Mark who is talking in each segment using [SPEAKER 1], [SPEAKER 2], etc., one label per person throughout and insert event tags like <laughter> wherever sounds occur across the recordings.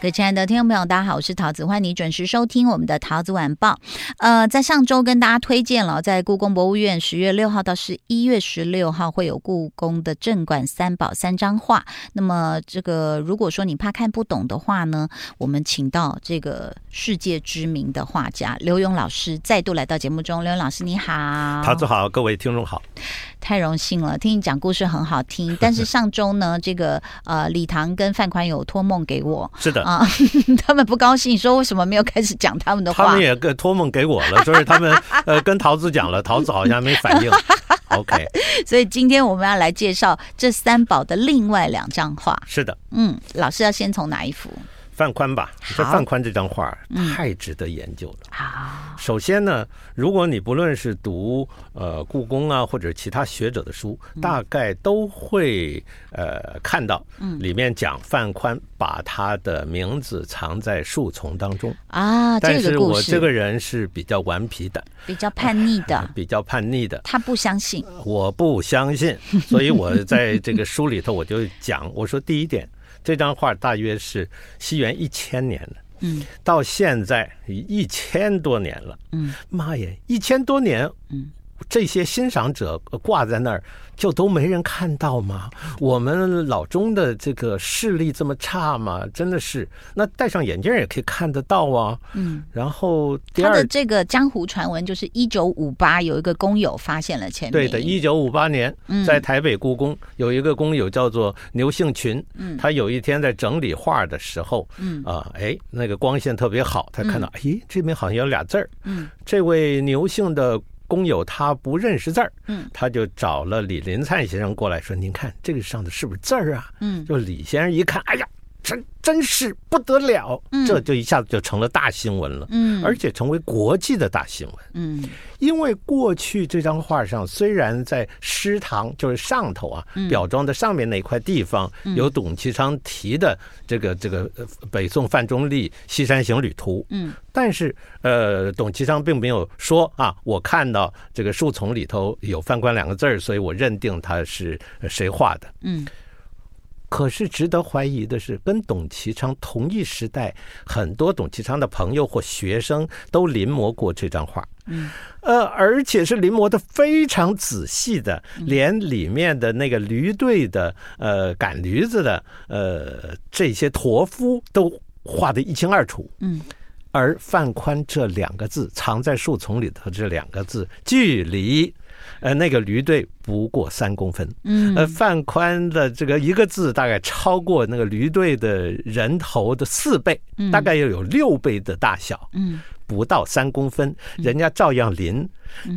[SPEAKER 1] 各位亲爱的听众朋友，大家好，我是桃子，欢迎你准时收听我们的桃子晚报。呃，在上周跟大家推荐了，在故宫博物院十月六号到十一月十六号会有故宫的镇馆三宝三张画。那么，这个如果说你怕看不懂的话呢，我们请到这个世界知名的画家刘勇老师再度来到节目中。刘勇老师，你好，
[SPEAKER 2] 桃子好，各位听众好。
[SPEAKER 1] 太荣幸了，听你讲故事很好听。<laughs> 但是上周呢，这个呃，李唐跟范宽有托梦给我，
[SPEAKER 2] 是的
[SPEAKER 1] 啊，<laughs> 他们不高兴，说为什么没有开始讲他们的话？
[SPEAKER 2] 他们也托梦给我了，<laughs> 就是他们呃跟桃子讲了，桃子好像没反应。OK，
[SPEAKER 1] 所以今天我们要来介绍这三宝的另外两张画。
[SPEAKER 2] 是的，
[SPEAKER 1] 嗯，老师要先从哪一幅？
[SPEAKER 2] 范宽吧，这范宽这张画太值得研究了。
[SPEAKER 1] 好，
[SPEAKER 2] 首先呢，如果你不论是读呃故宫啊或者其他学者的书，大概都会呃看到，里面讲范宽把他的名字藏在树丛当中
[SPEAKER 1] 啊。
[SPEAKER 2] 但是我这个人是比较顽皮的，
[SPEAKER 1] 比较叛逆的，<laughs>
[SPEAKER 2] 比较叛逆的。
[SPEAKER 1] 他不相信，
[SPEAKER 2] 我不相信，所以我在这个书里头我就讲，我说第一点。这张画大约是西元一千年的，嗯，到现在一千多年了，嗯，妈耶，一千多年，嗯。这些欣赏者挂在那儿，就都没人看到吗？我们老中的这个视力这么差吗？真的是，那戴上眼镜也可以看得到啊。嗯，然后第二，
[SPEAKER 1] 他的这个江湖传闻就是一九五八有一个工友发现了签名。
[SPEAKER 2] 对的，一九五八年，在台北故宫有一个工友叫做牛幸群，嗯，他有一天在整理画的时候，嗯啊，哎，那个光线特别好，他看到，哎，这边好像有俩字儿，嗯，这位牛姓的。工友他不认识字儿，嗯，他就找了李林灿先生过来说：“您看这个上的是不是字儿啊？”嗯，就李先生一看，哎呀。真真是不得了，这就一下子就成了大新闻了，嗯，而且成为国际的大新闻，嗯，因为过去这张画上虽然在诗堂就是上头啊，表装的上面那块地方有董其昌题的这个这个北宋范仲立《西山行旅图》，嗯，但是呃，董其昌并没有说啊，我看到这个树丛里头有范官两个字儿，所以我认定他是谁画的，嗯。可是值得怀疑的是，跟董其昌同一时代，很多董其昌的朋友或学生都临摹过这张画，嗯，呃，而且是临摹的非常仔细的，连里面的那个驴队的，呃，赶驴子的，呃，这些驼夫都画得一清二楚，嗯，而范宽这两个字藏在树丛里头，这两个字距离。呃，那个驴队不过三公分，嗯，呃，范宽的这个一个字大概超过那个驴队的人头的四倍，大概要有六倍的大小，嗯，不到三公分，人家照样临，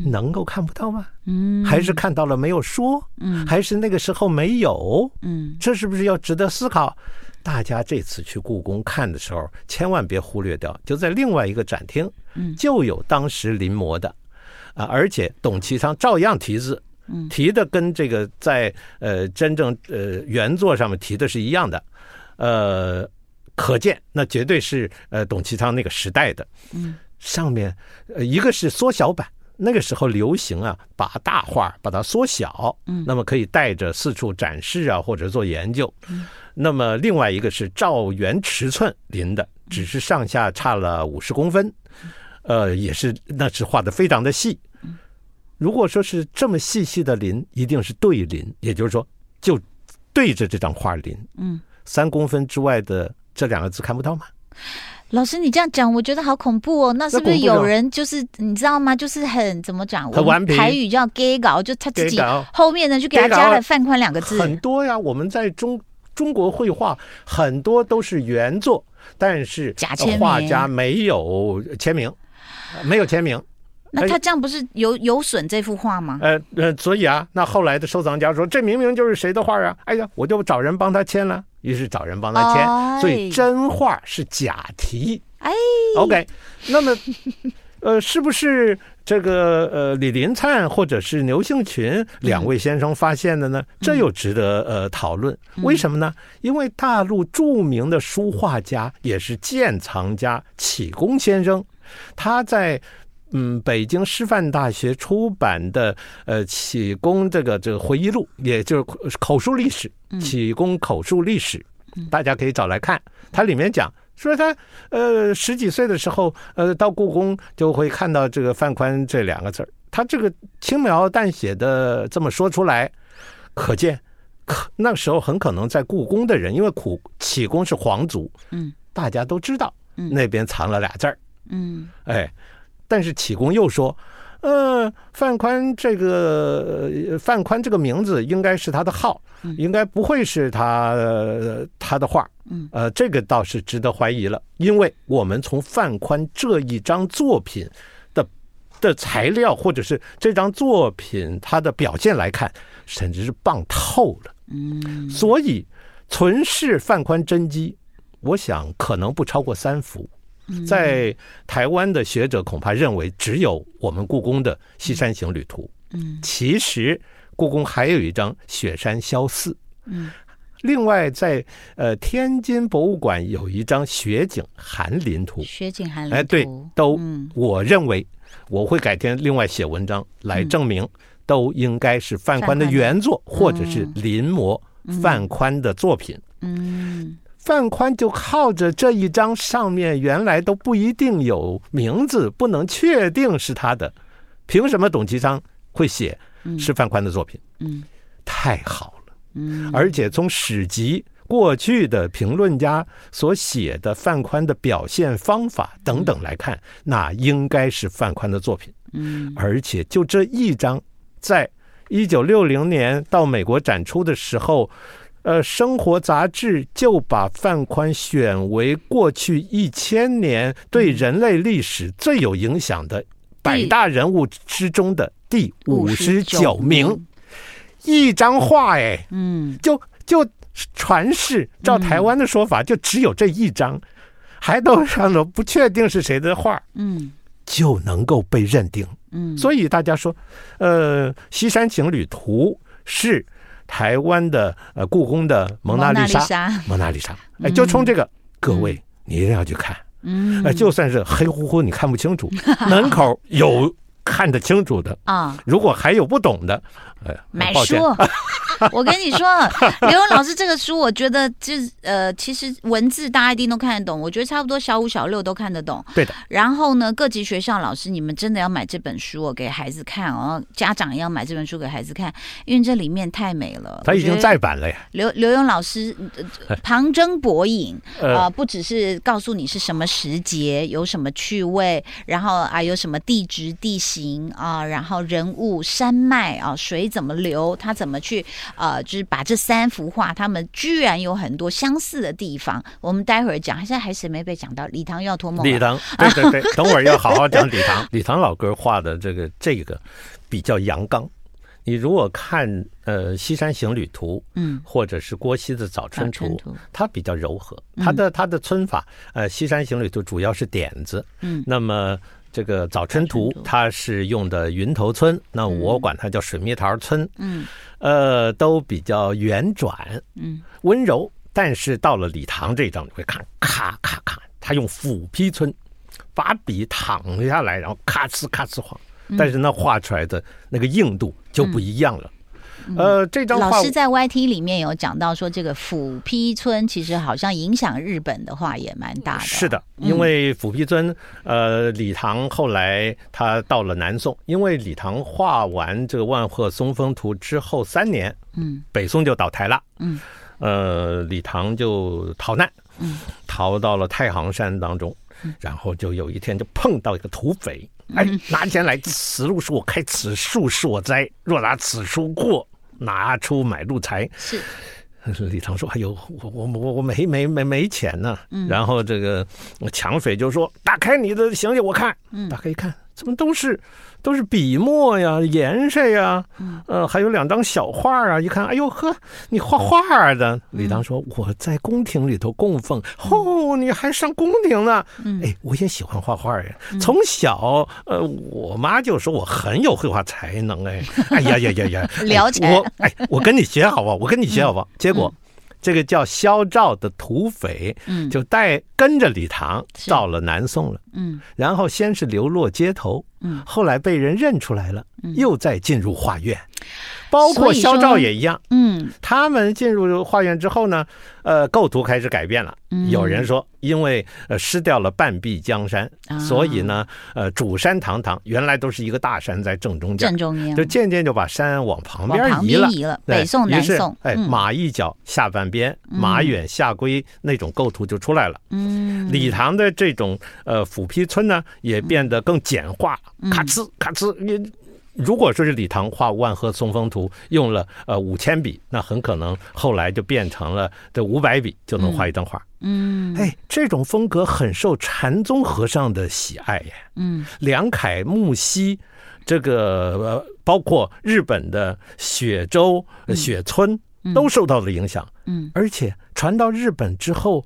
[SPEAKER 2] 能够看不到吗？嗯，还是看到了没有说？嗯，还是那个时候没有？嗯，这是不是要值得思考？大家这次去故宫看的时候，千万别忽略掉，就在另外一个展厅，嗯，就有当时临摹的。啊，而且董其昌照样题字，提的跟这个在呃真正呃原作上面提的是一样的，呃，可见那绝对是呃董其昌那个时代的。嗯，上面呃一个是缩小版，那个时候流行啊，把大画把它缩小，嗯，那么可以带着四处展示啊，或者做研究。嗯，那么另外一个是照原尺寸临的，只是上下差了五十公分。呃，也是，那是画的非常的细。如果说是这么细细的临，一定是对临，也就是说，就对着这张画临。嗯，三公分之外的这两个字看不到吗？
[SPEAKER 1] 老师，你这样讲，我觉得好恐怖哦。那是不是有人就是你知道吗？就是很怎么讲？
[SPEAKER 2] 很顽皮。
[SPEAKER 1] 台语叫 gay 搞，就他自己后面呢就给他加了范宽两个字。
[SPEAKER 2] 很多呀，我们在中中国绘画很多都是原作，但是
[SPEAKER 1] 假签，
[SPEAKER 2] 画家没有签名。没有签名，
[SPEAKER 1] 那他这样不是有有损这幅画吗？
[SPEAKER 2] 呃呃，所以啊，那后来的收藏家说，这明明就是谁的画啊！哎呀，我就找人帮他签了，于是找人帮他签，哎、所以真画是假题。哎，OK，那么 <laughs> 呃，是不是这个呃李林灿或者是牛性群两位先生发现的呢？嗯、这又值得呃讨论。为什么呢？因为大陆著名的书画家也是鉴藏家启功先生，他在嗯北京师范大学出版的呃启功这个这个回忆录，也就是口述历史，启功口述历史，大家可以找来看。它里面讲。说他呃十几岁的时候，呃到故宫就会看到这个范宽这两个字儿，他这个轻描淡写的这么说出来，可见可那时候很可能在故宫的人，因为苦启功是皇族，嗯，大家都知道，那边藏了俩字儿，嗯，哎，但是启功又说。呃，范宽这个范宽这个名字应该是他的号，应该不会是他他的画。呃，这个倒是值得怀疑了，因为我们从范宽这一张作品的的材料，或者是这张作品它的表现来看，甚至是棒透了。嗯，所以存世范宽真迹，我想可能不超过三幅。在台湾的学者恐怕认为只有我们故宫的《西山行旅图》。嗯，其实故宫还有一张《雪山萧寺》。嗯，另外在呃天津博物馆有一张《雪景寒林图》。雪景寒林图。哎，对，都我认为我会改天另外写文章来证明，都应该是范宽的原作，或者是临摹范宽的作品。嗯。范宽就靠着这一张上面原来都不一定有名字，不能确定是他的，凭什么董其昌会写是范宽的作品？嗯，太好了，嗯，而且从史籍过去的评论家所写的范宽的表现方法等等来看，那应该是范宽的作品。嗯，而且就这一张，在一九六零年到美国展出的时候。呃，生活杂志就把范宽选为过去一千年对人类历史最有影响的百大人物之中的第五十九名。一张画，哎，嗯，就就传世，照台湾的说法，就只有这一张，还都上了不确定是谁的画，嗯，就能够被认定，嗯，所以大家说，呃，《西山情侣图》是。台湾的呃故宫的蒙娜丽莎，蒙娜丽莎，哎，就冲这个，各位你一定要去看，嗯，哎，就算是黑乎乎你看不清楚，<laughs> 门口有看得清楚的啊，如果还有不懂的，呃，
[SPEAKER 1] 买书。<laughs> <laughs> 我跟你说，刘勇老师这个书，我觉得就是呃，其实文字大家一定都看得懂，我觉得差不多小五、小六都看得懂。
[SPEAKER 2] 对的。
[SPEAKER 1] 然后呢，各级学校老师，你们真的要买这本书哦，给孩子看哦。家长也要买这本书给孩子看，因为这里面太美了。
[SPEAKER 2] 他已经再版了呀。
[SPEAKER 1] 刘刘勇老师旁征博引啊，不只是告诉你是什么时节，有什么趣味，然后啊有什么地质地形啊，然后人物山脉啊，水怎么流，他怎么去。呃，就是把这三幅画，他们居然有很多相似的地方。我们待会儿讲，现在还是没被讲到。李唐又要托梦。
[SPEAKER 2] 李唐，<laughs> 对对对，等会儿要好好讲李唐。李唐老哥画的这个这个比较阳刚。你如果看呃《西山行旅图》，嗯，或者是郭熙的《早春图》，它比较柔和。它的它的皴法，呃，《西山行旅图》主要是点子，嗯，那么。这个早春图，它是用的云头皴，那我管它叫水蜜桃皴，嗯，呃，都比较圆转，嗯，温柔。但是到了李唐这一张，你会看，咔咔咔，他用斧劈皴，把笔躺下来，然后咔哧咔哧画，但是那画出来的那个硬度就不一样了。嗯呃，这张画
[SPEAKER 1] 老师在 YT 里面有讲到说，这个斧劈村其实好像影响日本的话也蛮大的。
[SPEAKER 2] 是的，因为斧劈村，呃，李唐后来他到了南宋，因为李唐画完这个《万壑松风图》之后三年，嗯，北宋就倒台了，嗯，呃，李唐就逃难，嗯，逃到了太行山当中，然后就有一天就碰到一个土匪，哎，拿钱来，此路是我开，此树是我栽，若拿此树过。拿出买路财是，李唐说：“哎呦，我我我我没没没没钱呢。”嗯然后这个抢匪就说：“打开你的行李，我看。”嗯打开一看，怎么都是都是笔墨呀、颜色呀，呃，还有两张小画啊。一看，哎呦呵，你画画的。李唐说：“我在宫廷里头供奉。”哦，你还上宫廷呢？哎，我也喜欢画画呀。从小，呃，我妈就说我很有绘画才能。哎，哎呀呀呀呀，
[SPEAKER 1] 了解。
[SPEAKER 2] 我哎，我跟你学好不好？我跟你学好不好？结果。这个叫萧照的土匪，嗯，就带跟着李唐到了南宋了，嗯，然后先是流落街头，嗯，后来被人认出来了，又再进入画院。包括萧照也一样，嗯，他们进入画院之后呢，呃，构图开始改变了。有人说，因为呃失掉了半壁江山，所以呢，呃，主山堂堂原来都是一个大山在正中间，正中央，就渐渐就把山往旁边移了。移了，北宋、南宋，哎，马一角下半边，马远下归那种构图就出来了。嗯，李唐的这种呃斧劈村呢，也变得更简化，咔哧咔哧你。如果说是李唐画《万壑松风图》用了呃五千笔，那很可能后来就变成了这五百笔就能画一张画。嗯，哎，这种风格很受禅宗和尚的喜爱呀。嗯，梁楷、木西，这个呃，包括日本的雪舟、雪村都受到了影响。嗯，而且传到日本之后，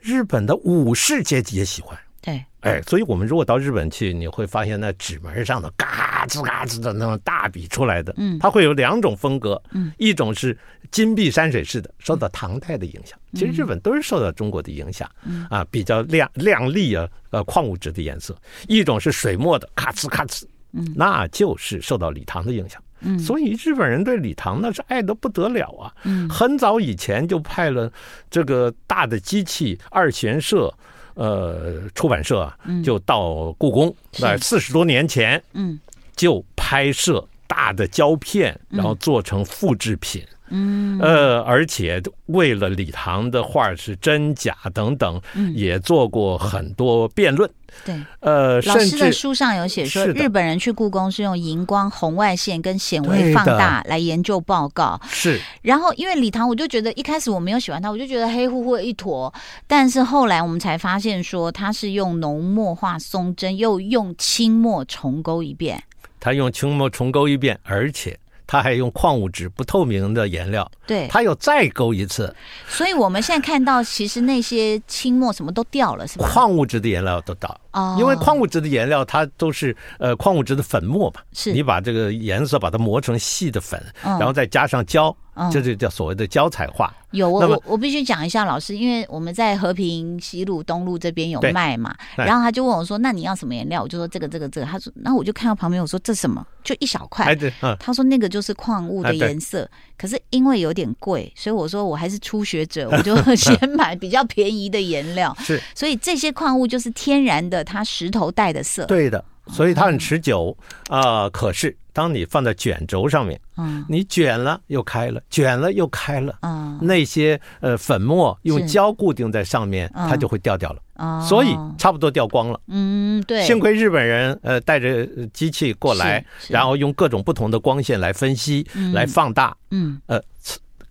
[SPEAKER 2] 日本的武士阶级也喜欢。对，哎，所以我们如果到日本去，你会发现那纸门上的嘎吱嘎吱的那种大笔出来的，嗯，它会有两种风格，嗯，一种是金碧山水式的，受到唐代的影响，其实日本都是受到中国的影响，嗯。啊，比较亮亮丽啊，呃，矿物质的颜色，一种是水墨的，咔哧咔哧，嗯，那就是受到李唐的影响，嗯，所以日本人对李唐那是爱得不得了啊，嗯，很早以前就派了这个大的机器二玄社。呃，出版社啊，就到故宫，在四十多年前，嗯，就拍摄大的胶片，然后做成复制品。嗯，呃，而且为了李唐的画是真假等等，也做过很多辩论。对，呃，
[SPEAKER 1] 老师的书上有写说，日本人去故宫是用荧光、红外线跟显微放大来研究报告。
[SPEAKER 2] 是，
[SPEAKER 1] 然后因为李唐，我就觉得一开始我没有喜欢他，我就觉得黑乎乎的一坨。但是后来我们才发现说，他是用浓墨画松针，又用清墨重勾一遍。
[SPEAKER 2] 他用清墨重勾一遍，而且。他还用矿物质不透明的颜料，
[SPEAKER 1] 对，
[SPEAKER 2] 他又再勾一次，
[SPEAKER 1] 所以我们现在看到，其实那些清墨什么都掉了，是吧？
[SPEAKER 2] 矿物质的颜料都掉，哦，因为矿物质的颜料它都是呃矿物质的粉末嘛，是你把这个颜色把它磨成细的粉，然后再加上胶。这就叫所谓的胶彩画。
[SPEAKER 1] 有我我我必须讲一下老师，因为我们在和平西路东路这边有卖嘛，然后他就问我说：“那你要什么颜料？”我就说：“这个这个这个。”他说：“那我就看到旁边，我说这什么？就一小块。”他说：“那个就是矿物的颜色，可是因为有点贵，所以我说我还是初学者，我就先买比较便宜的颜料。是，所以这些矿物就是天然的，它石头带的色。
[SPEAKER 2] 对的。”所以它很持久。啊、呃，可是当你放在卷轴上面，嗯，你卷了又开了，卷了又开了，嗯，那些呃粉末用胶固定在上面，它就会掉掉了，哦，所以差不多掉光了，嗯，对，幸亏日本人呃带着机器过来，然后用各种不同的光线来分析，来放大，嗯，呃。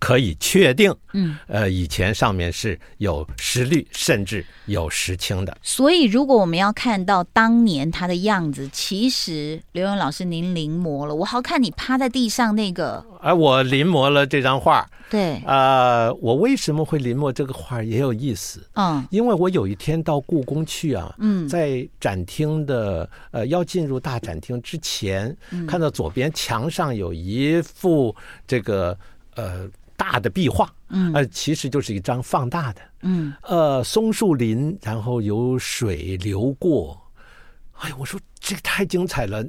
[SPEAKER 2] 可以确定，嗯，呃，以前上面是有石绿，甚至有石青的。
[SPEAKER 1] 所以，如果我们要看到当年它的样子，其实刘勇老师您临摹了。我好看你趴在地上那个，
[SPEAKER 2] 哎，我临摹了这张画。
[SPEAKER 1] 对，
[SPEAKER 2] 啊、呃，我为什么会临摹这个画也有意思。嗯，因为我有一天到故宫去啊，嗯，在展厅的呃要进入大展厅之前，嗯、看到左边墙上有一幅这个呃。大的壁画，嗯，呃，其实就是一张放大的，嗯，呃，松树林，然后有水流过，哎呀，我说这个太精彩了。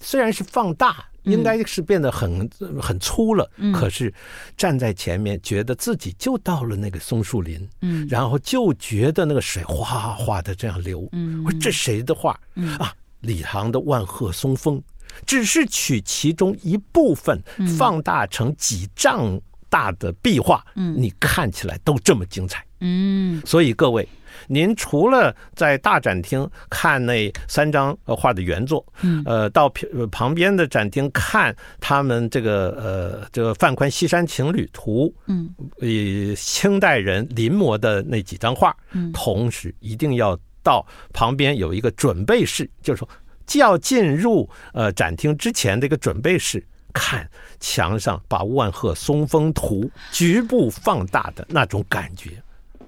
[SPEAKER 2] 虽然是放大，应该是变得很很粗了，嗯，可是站在前面，觉得自己就到了那个松树林，嗯，然后就觉得那个水哗哗的这样流，嗯，我说这谁的画？嗯。啊，李唐的《万壑松风》，只是取其中一部分放大成几丈。大的壁画，嗯，你看起来都这么精彩，嗯，所以各位，您除了在大展厅看那三张画的原作，嗯，呃，到旁边的展厅看他们这个呃这个范宽《西山情侣图》，嗯，以清代人临摹的那几张画，嗯，同时一定要到旁边有一个准备室，就是说。既要进入呃展厅之前的一个准备室，看墙上把万壑松风图局部放大的那种感觉。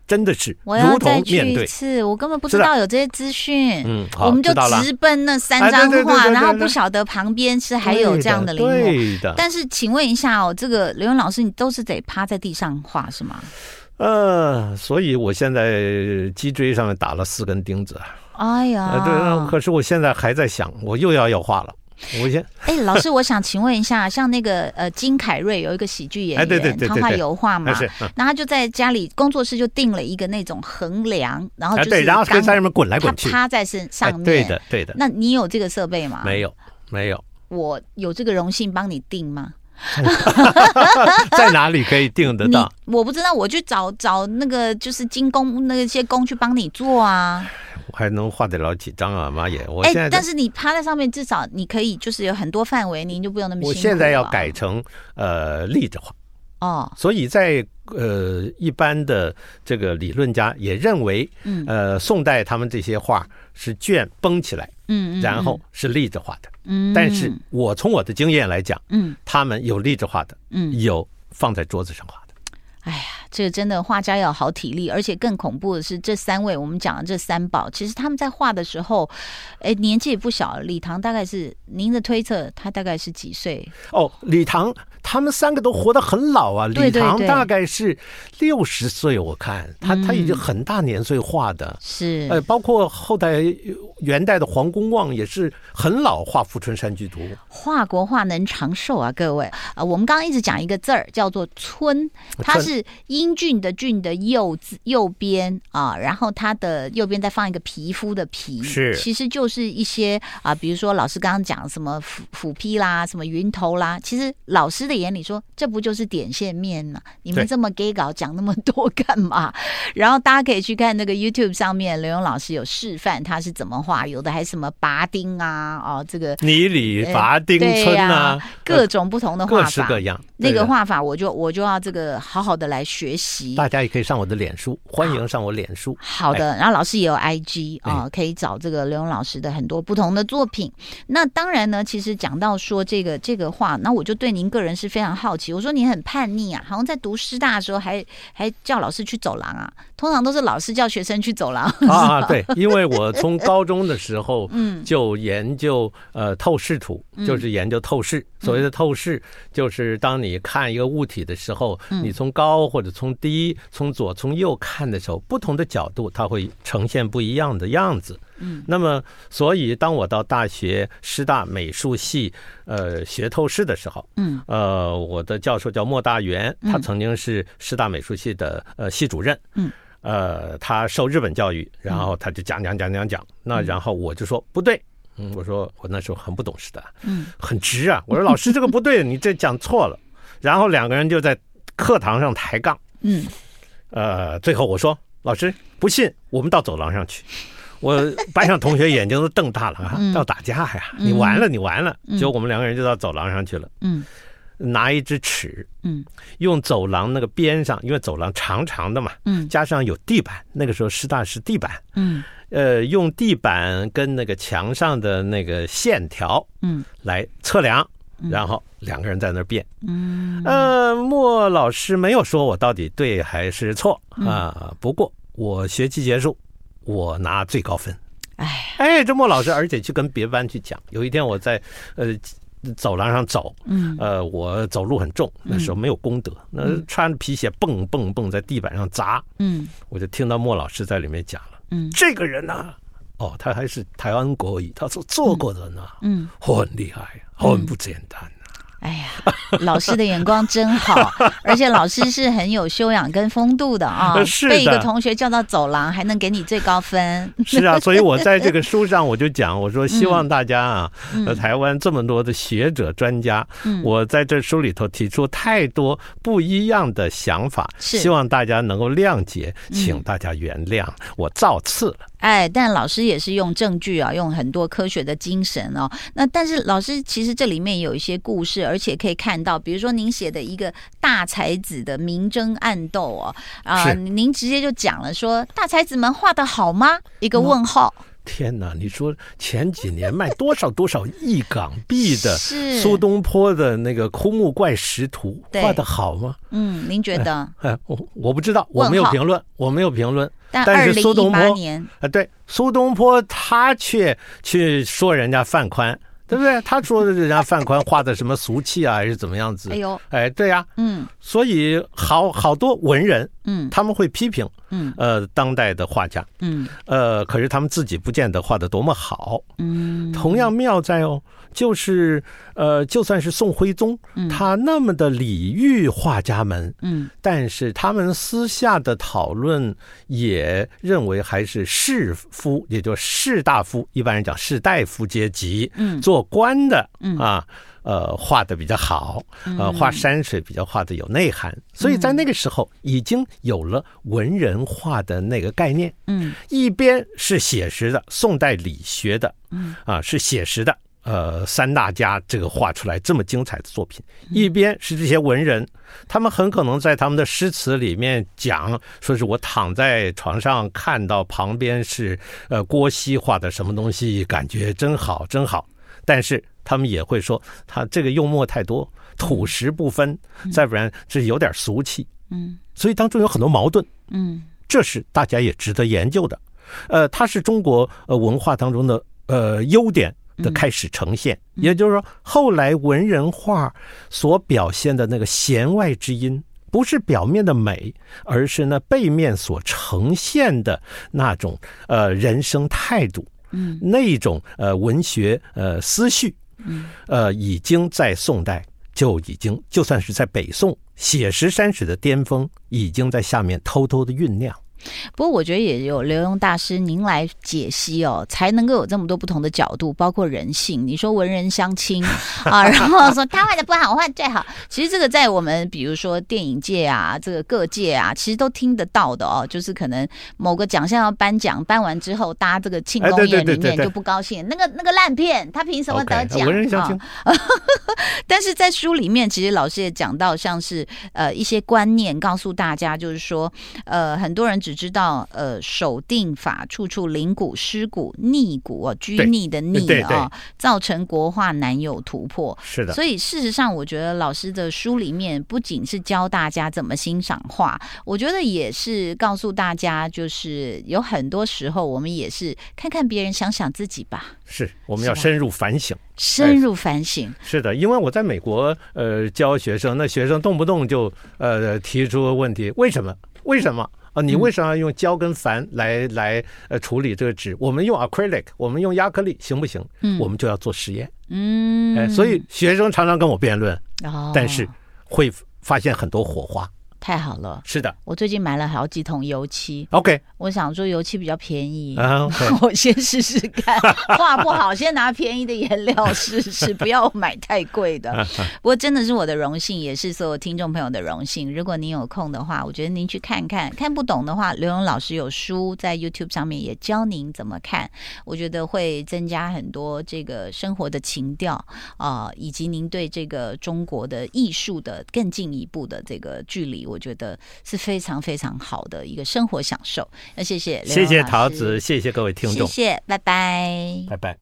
[SPEAKER 2] 真的是，
[SPEAKER 1] 我要再去一次，我根本不知道有这些资讯。
[SPEAKER 2] 嗯，
[SPEAKER 1] 我们就直奔那三张画，然后不晓得旁边是还有这样的临摹。
[SPEAKER 2] 对的。
[SPEAKER 1] 但是，请问一下哦，这个刘勇老师，你都是得趴在地上画是吗？
[SPEAKER 2] 呃，所以我现在脊椎上面打了四根钉子。
[SPEAKER 1] 哎呀，
[SPEAKER 2] 呃，对，可是我现在还在想，我又要要画了。我先
[SPEAKER 1] 哎，老师，我想请问一下，<laughs> 像那个呃金凯瑞有一个喜剧演员，
[SPEAKER 2] 哎、对对对
[SPEAKER 1] 他画油画嘛，然后他就在家里工作室就定了一个那种横梁，然后就
[SPEAKER 2] 对，然后可以在上面滚来滚去，
[SPEAKER 1] 他趴在身上面，
[SPEAKER 2] 哎、对的对的。
[SPEAKER 1] 那你有这个设备吗？
[SPEAKER 2] 没有没有，
[SPEAKER 1] 我有这个荣幸帮你定吗？<laughs>
[SPEAKER 2] 在哪里可以订得到？
[SPEAKER 1] 我不知道，我去找找那个就是金工那些工去帮你做啊。
[SPEAKER 2] 我还能画得了几张啊，妈耶！我现在、欸、
[SPEAKER 1] 但是你趴在上面，至少你可以就是有很多范围，您就不用那么辛苦。
[SPEAKER 2] 我现在要改成呃立着画
[SPEAKER 1] 哦，
[SPEAKER 2] 所以在呃一般的这个理论家也认为，嗯。呃宋代他们这些画是卷绷起来，嗯，然后是立着画的，嗯，但是我从我的经验来讲，嗯，他们有立着画的，嗯，有放在桌子上画的。
[SPEAKER 1] 哎呀，这个真的画家要好体力，而且更恐怖的是，这三位我们讲的这三宝，其实他们在画的时候，哎，年纪也不小。李唐大概是您的推测，他大概是几岁？
[SPEAKER 2] 哦，李唐他们三个都活得很老啊。李唐大概是六十岁，我看他他已经很大年岁画的，
[SPEAKER 1] 是。
[SPEAKER 2] 呃，包括后代元代的黄公望也是很老画《富春山居图》。
[SPEAKER 1] 画国画能长寿啊，各位啊，我们刚刚一直讲一个字儿叫做“村”，它是。是英俊的俊的右字右边啊，然后它的右边再放一个皮肤的皮，
[SPEAKER 2] 是
[SPEAKER 1] 其实就是一些啊，比如说老师刚刚讲什么斧斧劈啦，什么云头啦，其实老师的眼里说，这不就是点线面呢？你们这么 gay 稿讲那么多干嘛？<laughs> 然后大家可以去看那个 YouTube 上面，刘勇老师有示范他是怎么画，有的还什么拔钉啊，哦，这个
[SPEAKER 2] 泥里拔钉村啊，
[SPEAKER 1] 啊，各种不同的画法，
[SPEAKER 2] 各式各样。
[SPEAKER 1] 那个画法，我就我就要这个好好的来学习。
[SPEAKER 2] 大家也可以上我的脸书，欢迎上我脸书。
[SPEAKER 1] 好的，哎、然后老师也有 IG 啊、呃，可以找这个刘勇老师的很多不同的作品。那当然呢，其实讲到说这个这个话，那我就对您个人是非常好奇。我说你很叛逆啊，好像在读师大的时候还还叫老师去走廊啊。通常都是老师叫学生去走廊
[SPEAKER 2] 啊。对，<laughs> 因为我从高中的时候嗯就研究呃透视图，就是研究透视。所谓的透视，就是当你看一个物体的时候，你从高或者从低、从左从右看的时候，不同的角度它会呈现不一样的样子。嗯，那么所以当我到大学师大美术系呃学透视的时候，嗯，呃，我的教授叫莫大元，他曾经是师大美术系的呃系主任。嗯，呃，他受日本教育，然后他就讲讲讲讲讲，那然后我就说不对。嗯，我说我那时候很不懂事的，嗯，很直啊。我说老师这个不对，你这讲错了。然后两个人就在课堂上抬杠，嗯，呃，最后我说老师不信，我们到走廊上去。我班上同学眼睛都瞪大了 <laughs> 啊，要打架呀？你完了，你完了。结果我们两个人就到走廊上去了，嗯，拿一支尺，嗯，用走廊那个边上，因为走廊长长的嘛，嗯，加上有地板，那个时候师大是地板，嗯。呃，用地板跟那个墙上的那个线条，嗯，来测量，然后两个人在那儿辩，嗯，呃，莫老师没有说我到底对还是错啊。不过我学期结束，我拿最高分。哎，哎，这莫老师，而且去跟别班去讲。有一天我在呃走廊上走，嗯，呃，我走路很重，那时候没有功德，那穿着皮鞋蹦蹦蹦在地板上砸，嗯，我就听到莫老师在里面讲了。嗯，这个人呢、啊，哦，他还是台湾国语，他说做过的呢，嗯，很厉害，很不简单。
[SPEAKER 1] 哎呀，老师的眼光真好，<laughs> 而且老师是很有修养跟风度的啊。<laughs>
[SPEAKER 2] 是
[SPEAKER 1] 被一个同学叫到走廊，还能给你最高分。
[SPEAKER 2] 是啊，所以我在这个书上我就讲，我说希望大家啊，嗯、台湾这么多的学者专家，嗯、我在这书里头提出太多不一样的想法，希望大家能够谅解，请大家原谅，我造次了。
[SPEAKER 1] 哎，但老师也是用证据啊，用很多科学的精神哦。那但是老师其实这里面有一些故事，而且可以看到，比如说您写的一个大才子的明争暗斗哦，啊，您直接就讲了说大才子们画的好吗？一个问号。
[SPEAKER 2] 天哪！你说前几年卖多少多少亿港币的苏东坡的那个枯木怪石图画的好吗？
[SPEAKER 1] 嗯，您觉得？
[SPEAKER 2] 哎，哎我我不知道，我没有评论，我没有评论。
[SPEAKER 1] 但，
[SPEAKER 2] 但是苏东坡
[SPEAKER 1] 年
[SPEAKER 2] 啊，对苏东坡他却去说人家范宽。对不对？他说的人家范宽画的什么俗气啊，还是怎么样子？
[SPEAKER 1] 哎呦，
[SPEAKER 2] 哎，对呀、啊，
[SPEAKER 1] 嗯，
[SPEAKER 2] 所以好好多文人，
[SPEAKER 1] 嗯，
[SPEAKER 2] 他们会批评，
[SPEAKER 1] 嗯，
[SPEAKER 2] 呃，当代的画家，
[SPEAKER 1] 嗯，
[SPEAKER 2] 呃，可是他们自己不见得画的多么好，
[SPEAKER 1] 嗯，
[SPEAKER 2] 同样妙在哦。就是呃，就算是宋徽宗，他那么的礼遇画家们，
[SPEAKER 1] 嗯，
[SPEAKER 2] 但是他们私下的讨论也认为还是士夫，也就士大夫，一般人讲士大夫阶级，
[SPEAKER 1] 嗯，
[SPEAKER 2] 做官的，
[SPEAKER 1] 嗯。
[SPEAKER 2] 啊，呃，画的比较好，呃，画山水比较画的有内涵，所以在那个时候已经有了文人画的那个概念，
[SPEAKER 1] 嗯，
[SPEAKER 2] 一边是写实的，宋代理学的，
[SPEAKER 1] 嗯，
[SPEAKER 2] 啊，是写实的。呃，三大家这个画出来这么精彩的作品，一边是这些文人，他们很可能在他们的诗词里面讲，说是我躺在床上看到旁边是呃郭熙画的什么东西，感觉真好真好。但是他们也会说，他这个幽默太多，土石不分，再不然这有点俗气。
[SPEAKER 1] 嗯，
[SPEAKER 2] 所以当中有很多矛盾。
[SPEAKER 1] 嗯，
[SPEAKER 2] 这是大家也值得研究的。呃，它是中国呃文化当中的呃优点。的开始呈现，也就是说，后来文人画所表现的那个弦外之音，不是表面的美，而是那背面所呈现的那种呃人生态度，
[SPEAKER 1] 嗯，
[SPEAKER 2] 那种呃文学呃思绪，
[SPEAKER 1] 嗯，
[SPEAKER 2] 呃，已经在宋代就已经，就算是在北宋写实山水的巅峰，已经在下面偷偷的酝酿。
[SPEAKER 1] 不过我觉得也有刘墉大师您来解析哦，才能够有这么多不同的角度，包括人性。你说文人相亲 <laughs> 啊，然后说他画的不好，我画最好。其实这个在我们比如说电影界啊，这个各界啊，其实都听得到的哦。就是可能某个奖项要颁奖，颁完之后，大家这个庆功宴里面就不高兴，那个那个烂片，他凭什么得奖？
[SPEAKER 2] 文人相轻。<laughs>
[SPEAKER 1] 但是在书里面，其实老师也讲到，像是呃一些观念，告诉大家，就是说呃很多人只知道呃，守定法，处处灵骨、尸骨、逆骨哦，拘泥的逆啊，造成国画难有突破。
[SPEAKER 2] 是的，
[SPEAKER 1] 所以事实上，我觉得老师的书里面不仅是教大家怎么欣赏画，我觉得也是告诉大家，就是有很多时候我们也是看看别人，想想自己吧。
[SPEAKER 2] 是，我们要深入反省，
[SPEAKER 1] 深入反省。
[SPEAKER 2] 是的，因为我在美国呃教学生，那学生动不动就呃提出问题，为什么？为什么？嗯啊，你为什么要用胶跟矾来来呃处理这个纸？我们用 acrylic，我们用亚克力行不行？
[SPEAKER 1] 嗯，
[SPEAKER 2] 我们就要做实验。
[SPEAKER 1] 嗯，
[SPEAKER 2] 哎，所以学生常常跟我辩论，
[SPEAKER 1] 哦，
[SPEAKER 2] 但是会发现很多火花。
[SPEAKER 1] 太好了，
[SPEAKER 2] 是的，
[SPEAKER 1] 我最近买了好几桶油漆。
[SPEAKER 2] OK，
[SPEAKER 1] 我想说油漆比较便宜
[SPEAKER 2] 啊，uh, okay. <laughs>
[SPEAKER 1] 我先试试看，<laughs> 画不好先拿便宜的颜料试试，<laughs> 不要买太贵的。不过真的是我的荣幸，也是所有听众朋友的荣幸。如果您有空的话，我觉得您去看看，看不懂的话，刘勇老师有书在 YouTube 上面也教您怎么看，我觉得会增加很多这个生活的情调啊、呃，以及您对这个中国的艺术的更进一步的这个距离。我觉得是非常非常好的一个生活享受。那谢谢，
[SPEAKER 2] 谢谢桃子，谢谢各位听众，
[SPEAKER 1] 谢谢，拜拜，
[SPEAKER 2] 拜拜。